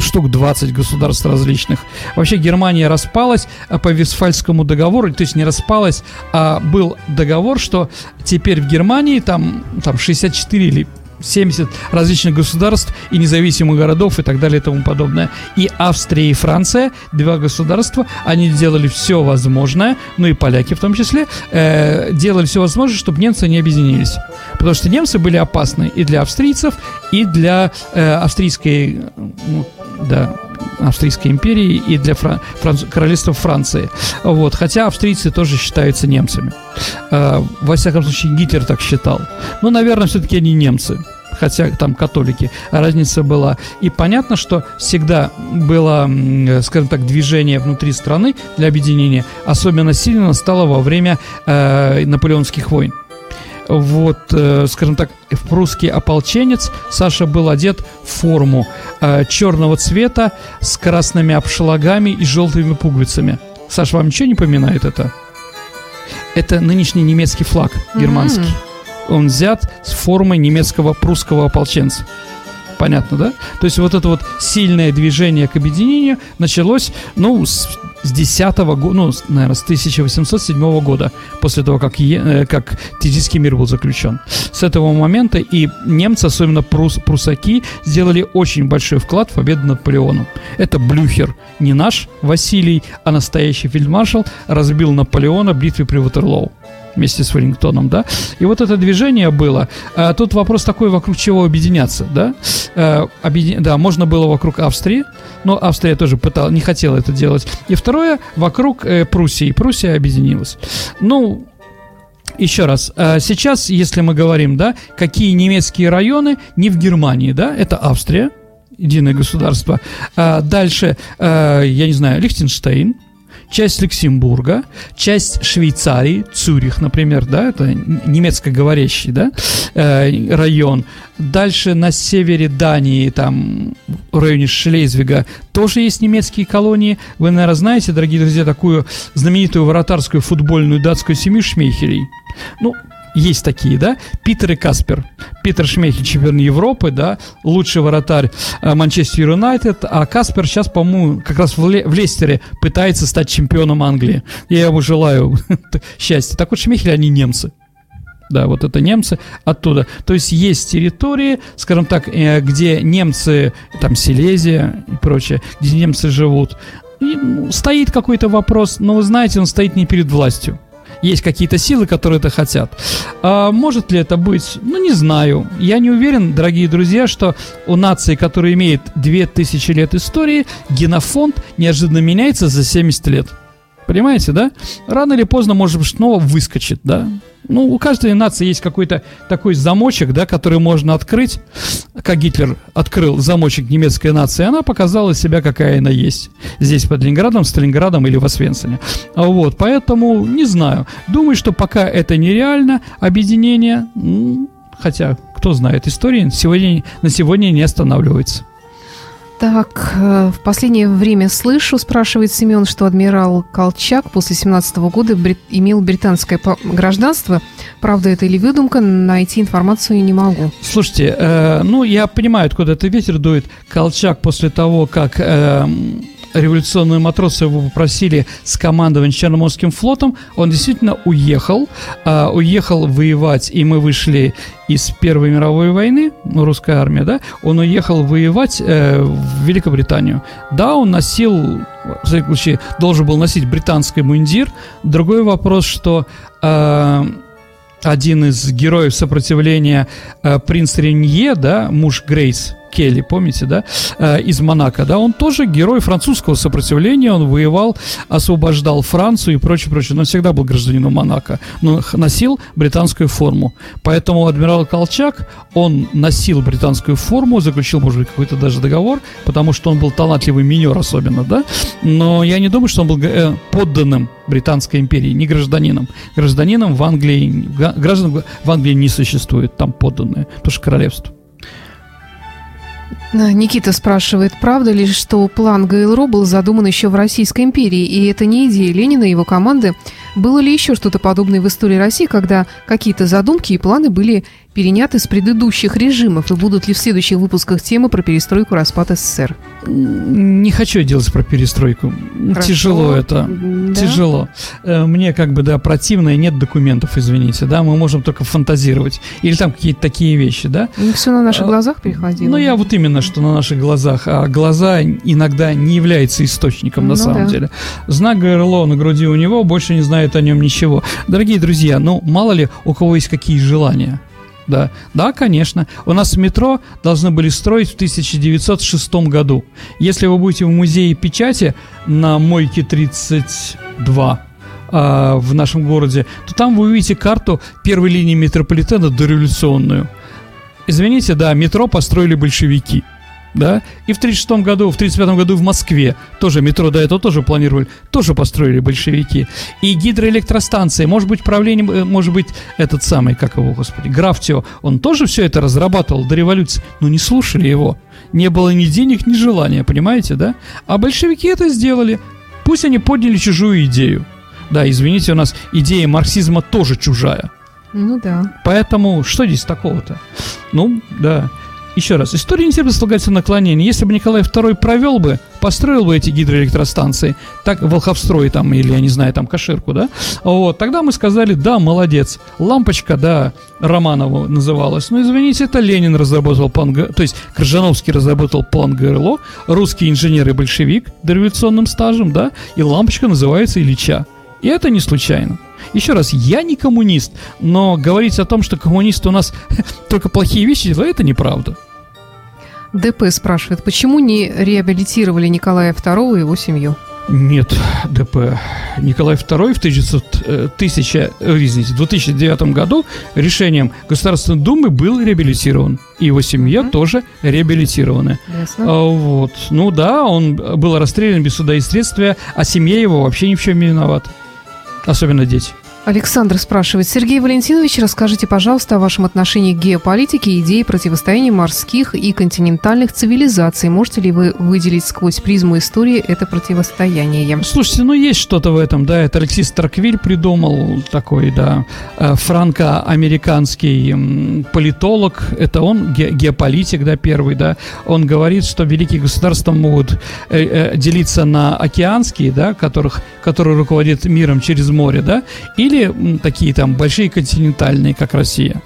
штук 20 государств различных. Вообще Германия распалась а, по Вестфальскому договору, то есть не распалась, а был договор, что теперь в Германии там, там 64 или 70 различных государств и независимых городов и так далее и тому подобное. И Австрия и Франция, два государства, они делали все возможное, ну и поляки в том числе, э, делали все возможное, чтобы немцы не объединились. Потому что немцы были опасны и для австрийцев, и для э, австрийской, ну, да, Австрийской империи и для Фран... Франц... королевства Франции. Вот. Хотя австрийцы тоже считаются немцами. Э, во всяком случае, Гитлер так считал. Ну, наверное, все-таки они немцы хотя там католики, разница была. И понятно, что всегда было, скажем так, движение внутри страны для объединения. Особенно сильно стало во время э, наполеонских войн вот, э, скажем так, прусский ополченец Саша был одет в форму э, черного цвета с красными обшлагами и желтыми пуговицами. Саша, вам ничего не поминает это? Это нынешний немецкий флаг германский. Mm-hmm. Он взят с формой немецкого прусского ополченца. Понятно, да? То есть вот это вот сильное движение к объединению началось, ну, с, с 10 года, ну, наверное, с 1807 года, после того, как, е, как Тизийский мир был заключен. С этого момента и немцы, особенно прус, прусаки, сделали очень большой вклад в победу над Наполеоном. Это Блюхер, не наш Василий, а настоящий фельдмаршал, разбил Наполеона в битве при Ватерлоу вместе с Веллингтоном, да. И вот это движение было. А, тут вопрос такой, вокруг чего объединяться, да. А, объедин... Да, можно было вокруг Австрии, но Австрия тоже пытала, не хотела это делать. И второе, вокруг э, Пруссии. Пруссия объединилась. Ну, еще раз, э, сейчас, если мы говорим, да, какие немецкие районы не в Германии, да, это Австрия, единое государство. А дальше, э, я не знаю, Лихтенштейн, часть Люксембурга, часть Швейцарии, Цюрих, например, да, это немецкоговорящий, да, э, район. Дальше на севере Дании, там, в районе Шлезвига, тоже есть немецкие колонии. Вы, наверное, знаете, дорогие друзья, такую знаменитую вратарскую футбольную датскую семью Шмейхелей. Ну, есть такие, да, Питер и Каспер. Питер Шмейхель, чемпион Европы, да, лучший вратарь э, Манчестер Юнайтед, а Каспер сейчас, по-моему, как раз в, Ле- в Лестере пытается стать чемпионом Англии. Я ему желаю (laughs) счастья. Так вот, Шмейхель, они немцы. Да, вот это немцы оттуда. То есть есть территории, скажем так, э, где немцы, там Силезия и прочее, где немцы живут. И, ну, стоит какой-то вопрос, но вы знаете, он стоит не перед властью есть какие-то силы, которые это хотят. А может ли это быть? Ну, не знаю. Я не уверен, дорогие друзья, что у нации, которая имеет 2000 лет истории, генофонд неожиданно меняется за 70 лет. Понимаете, да? Рано или поздно, может быть, снова выскочит, да? Ну, у каждой нации есть какой-то такой замочек, да, который можно открыть, как Гитлер открыл замочек немецкой нации, она показала себя, какая она есть. Здесь под Ленинградом, Сталинградом или в Освенциме. Вот, поэтому не знаю. Думаю, что пока это нереально, объединение, хотя, кто знает, история сегодня, на сегодня не останавливается. Так, э, в последнее время слышу, спрашивает Семен, что адмирал Колчак после 17 года брит... имел британское гражданство. Правда это или выдумка, найти информацию не могу. Слушайте, э, ну я понимаю, откуда это ветер дует. Колчак после того, как... Э, революционные матросы его попросили с командовать Черноморским флотом, он действительно уехал, э, уехал воевать, и мы вышли из Первой мировой войны, ну, русская армия, да, он уехал воевать э, в Великобританию. Да, он носил, в всяком случае, должен был носить британский мундир. Другой вопрос, что э, один из героев сопротивления э, принц Ренье, да, муж Грейс, Келли, помните, да, э, из Монако, да, он тоже герой французского сопротивления, он воевал, освобождал Францию и прочее, прочее, но всегда был гражданином Монако, но носил британскую форму. Поэтому адмирал Колчак, он носил британскую форму, заключил, может быть, какой-то даже договор, потому что он был талантливый минер особенно, да, но я не думаю, что он был э, подданным Британской империи, не гражданином. Гражданином в Англии, граждан в Англии не существует, там подданные, потому что королевство. Никита спрашивает, правда ли, что план ГЛРО был задуман еще в Российской империи, и это не идея Ленина и его команды? Было ли еще что-то подобное в истории России, когда какие-то задумки и планы были переняты с предыдущих режимов, и будут ли в следующих выпусках темы про перестройку распад СССР? Не хочу делать про перестройку. Хорошо. Тяжело это. Да? Тяжело. Э, мне как бы, да, противно, и нет документов, извините, да, мы можем только фантазировать. Или там какие-то такие вещи, да. И все на наших а, глазах переходило. Ну, я вот именно, что на наших глазах. А глаза иногда не являются источником, на ну, самом да. деле. Знак ГРЛО на груди у него, больше не знает о нем ничего. Дорогие друзья, ну, мало ли у кого есть какие желания. Да, да, конечно. У нас метро должны были строить в 1906 году. Если вы будете в музее печати на Мойке 32 э, в нашем городе, то там вы увидите карту первой линии метрополитена дореволюционную. Извините, да, метро построили большевики да, и в 36 году, в 35 году в Москве тоже метро до этого тоже планировали, тоже построили большевики. И гидроэлектростанции, может быть, правлением, э, может быть, этот самый, как его, господи, Графтио, он тоже все это разрабатывал до революции, но не слушали его. Не было ни денег, ни желания, понимаете, да? А большевики это сделали. Пусть они подняли чужую идею. Да, извините, у нас идея марксизма тоже чужая. Ну да. Поэтому что здесь такого-то? Ну, да. Еще раз, история не терпит слагательного наклонения. Если бы Николай II провел бы, построил бы эти гидроэлектростанции, так, Волховстрой там, или, я не знаю, там, Каширку, да, вот, тогда мы сказали, да, молодец. Лампочка, да, Романова называлась. Но, извините, это Ленин разработал план, то есть Крыжановский разработал план ГРЛО, русский инженер и большевик дореволюционным стажем, да, и лампочка называется Ильича. И это не случайно. Еще раз, я не коммунист, но говорить о том, что коммунисты у нас (laughs) только плохие вещи, это неправда. ДП спрашивает, почему не реабилитировали Николая II и его семью? Нет, ДП. Николай II в 1900, 1000, э, извините, 2009 году решением Государственной Думы был реабилитирован. И его семья mm-hmm. тоже реабилитирована. Ясно. А, вот. Ну да, он был расстрелян без суда и следствия, а семья его вообще ни в чем не виновата. Особенно дети. Александр спрашивает. Сергей Валентинович, расскажите, пожалуйста, о вашем отношении к геополитике и идее противостояния морских и континентальных цивилизаций. Можете ли вы выделить сквозь призму истории это противостояние? Слушайте, ну есть что-то в этом, да. Это Алексей Старквиль придумал такой, да, э, франко-американский политолог. Это он, ге- геополитик, да, первый, да. Он говорит, что великие государства могут э, э, делиться на океанские, да, которых, которые руководят миром через море, да, или или такие там большие континентальные, как Россия.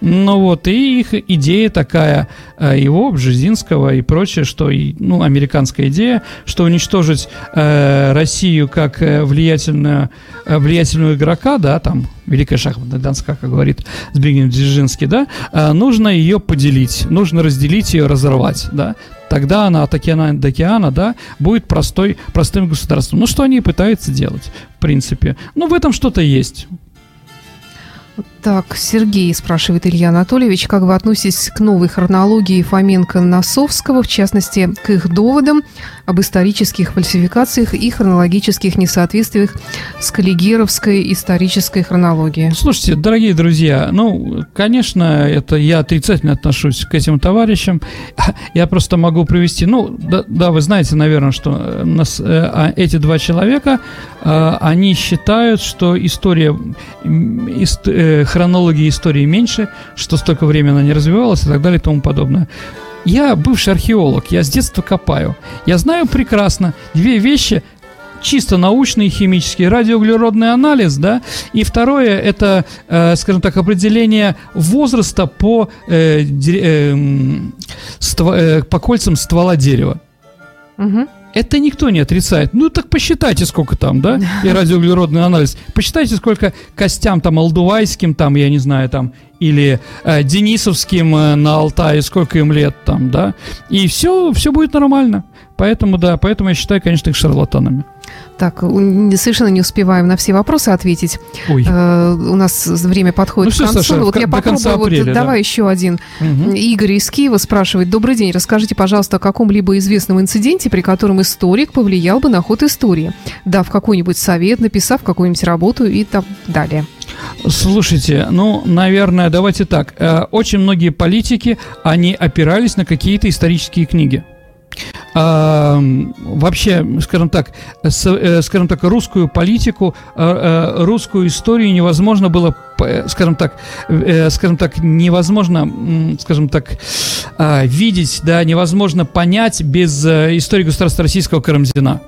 Ну вот, и их идея такая, э, его, Бжезинского и прочее, что, ну, американская идея, что уничтожить э, Россию как э, влиятельную, э, влиятельного игрока, да, там, великая шахматная доска, как говорит Збигнев Дзержинский, да, нужно ее поделить, нужно разделить ее, разорвать, да, тогда она от океана до океана, да, будет простой, простым государством. Ну, что они пытаются делать, в принципе. Ну, в этом что-то есть. Так, Сергей спрашивает Илья Анатольевич, как вы относитесь к новой хронологии Фоменко-Носовского, в частности, к их доводам об исторических фальсификациях и хронологических несоответствиях с коллегеровской исторической хронологией? Слушайте, дорогие друзья, ну, конечно, это я отрицательно отношусь к этим товарищам. (laughs) Я просто могу привести, ну, да, да вы знаете, наверное, что э, нас, э, а, эти два человека, э, они считают, что история, ист, э, хронологии истории меньше, что столько времени она не развивалась и так далее и тому подобное. Я бывший археолог, я с детства копаю. Я знаю прекрасно две вещи, чисто научный химический радиоуглеродный анализ, да, и второе это, э, скажем так, определение возраста по, э, э, ство, э, по кольцам ствола дерева. Угу. Это никто не отрицает. Ну, так посчитайте, сколько там, да, (laughs) и радиоуглеродный анализ. Посчитайте, сколько костям там алдувайским, там, я не знаю, там, или э, денисовским э, на Алтае, сколько им лет там, да, и все, все будет нормально. Поэтому, да, поэтому я считаю, конечно, их шарлатанами. Так, совершенно не успеваем на все вопросы ответить. Ой. Э, у нас время подходит ну, к концу. Саша, вот я попробую. Апреля, вот, да. Давай еще один. Угу. Игорь из Киева спрашивает. Добрый день. Расскажите, пожалуйста, о каком-либо известном инциденте, при котором историк повлиял бы на ход истории, дав какой-нибудь совет, написав какую-нибудь работу и так далее. Слушайте, ну, наверное, давайте так. Э, очень многие политики, они опирались на какие-то исторические книги вообще, скажем так, э, скажем так, русскую политику, а, а, русскую историю невозможно было, скажем так, э, скажем так, невозможно, скажем так, а, видеть, да, невозможно понять без э, истории государства российского Карамзина.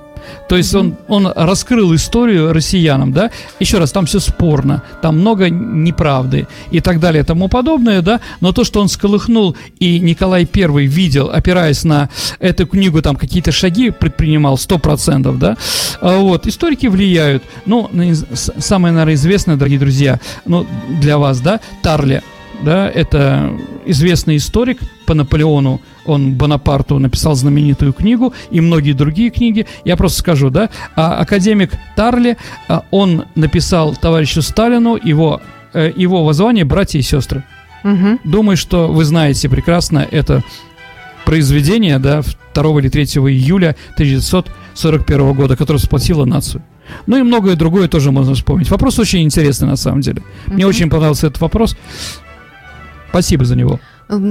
То есть он, он раскрыл историю россиянам, да. Еще раз, там все спорно, там много неправды и так далее и тому подобное, да. Но то, что он сколыхнул и Николай Первый видел, опираясь на эту книгу, там какие-то шаги предпринимал, сто процентов, да. А вот, историки влияют. Ну, самое, наверное, известное, дорогие друзья, ну, для вас, да, Тарли, да, это известный историк по Наполеону, он Бонапарту написал знаменитую книгу и многие другие книги. Я просто скажу, да, а академик Тарли, а, он написал товарищу Сталину его, э, его воззвание «Братья и сестры». Угу. Думаю, что вы знаете прекрасно это произведение, да, 2 или 3 июля 1941 года, которое сплотило нацию. Ну и многое другое тоже можно вспомнить. Вопрос очень интересный на самом деле. Мне очень понравился этот вопрос. Спасибо за него.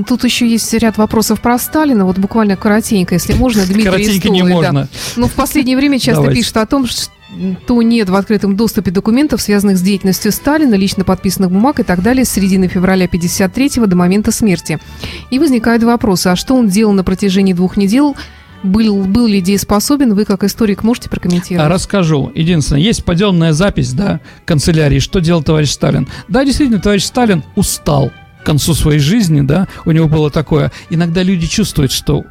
Тут еще есть ряд вопросов про Сталина. Вот буквально коротенько, если можно, Дмитрий Коротенько не можно. Да. Ну, в последнее время часто пишут о том, что то нет в открытом доступе документов, связанных с деятельностью Сталина, лично подписанных бумаг и так далее с середины февраля 53 до момента смерти. И возникают вопросы, а что он делал на протяжении двух недель был, был ли дееспособен, вы как историк можете прокомментировать? Расскажу. Единственное, есть поделанная запись, да, канцелярии, что делал товарищ Сталин. Да, действительно, товарищ Сталин устал к концу своей жизни, да, у него было такое. Иногда люди чувствуют, что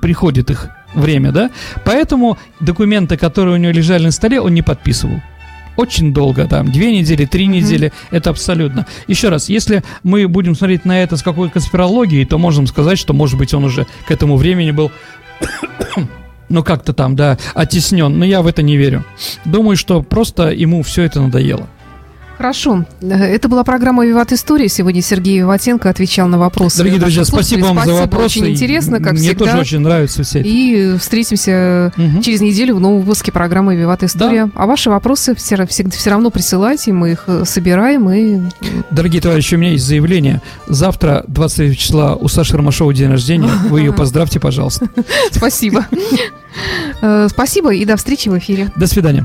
приходит их время, да, поэтому документы, которые у него лежали на столе, он не подписывал очень долго, там, две недели, три mm-hmm. недели, это абсолютно. Еще раз, если мы будем смотреть на это с какой-то конспирологией, то можем сказать, что, может быть, он уже к этому времени был (coughs) ну как-то там, да, оттеснен, но я в это не верю. Думаю, что просто ему все это надоело. Хорошо. Это была программа «Виват История». Сегодня Сергей Виватенко отвечал на вопросы. Дорогие друзья, спасибо вам спасибо, за вопросы. Очень интересно, как Мне всегда. тоже очень нравится все это. И встретимся Мгм. через неделю в новом выпуске программы «Виват История». А ваши вопросы все, всег- все равно присылайте, мы их э, собираем и Дорогие товарищи, у меня есть заявление. Завтра, 23 числа, у Саши Ромашова день рождения. Вы ее (laughs) поздравьте, пожалуйста. спасибо. (laughs) Э, Спасибо и до встречи в эфире. До свидания.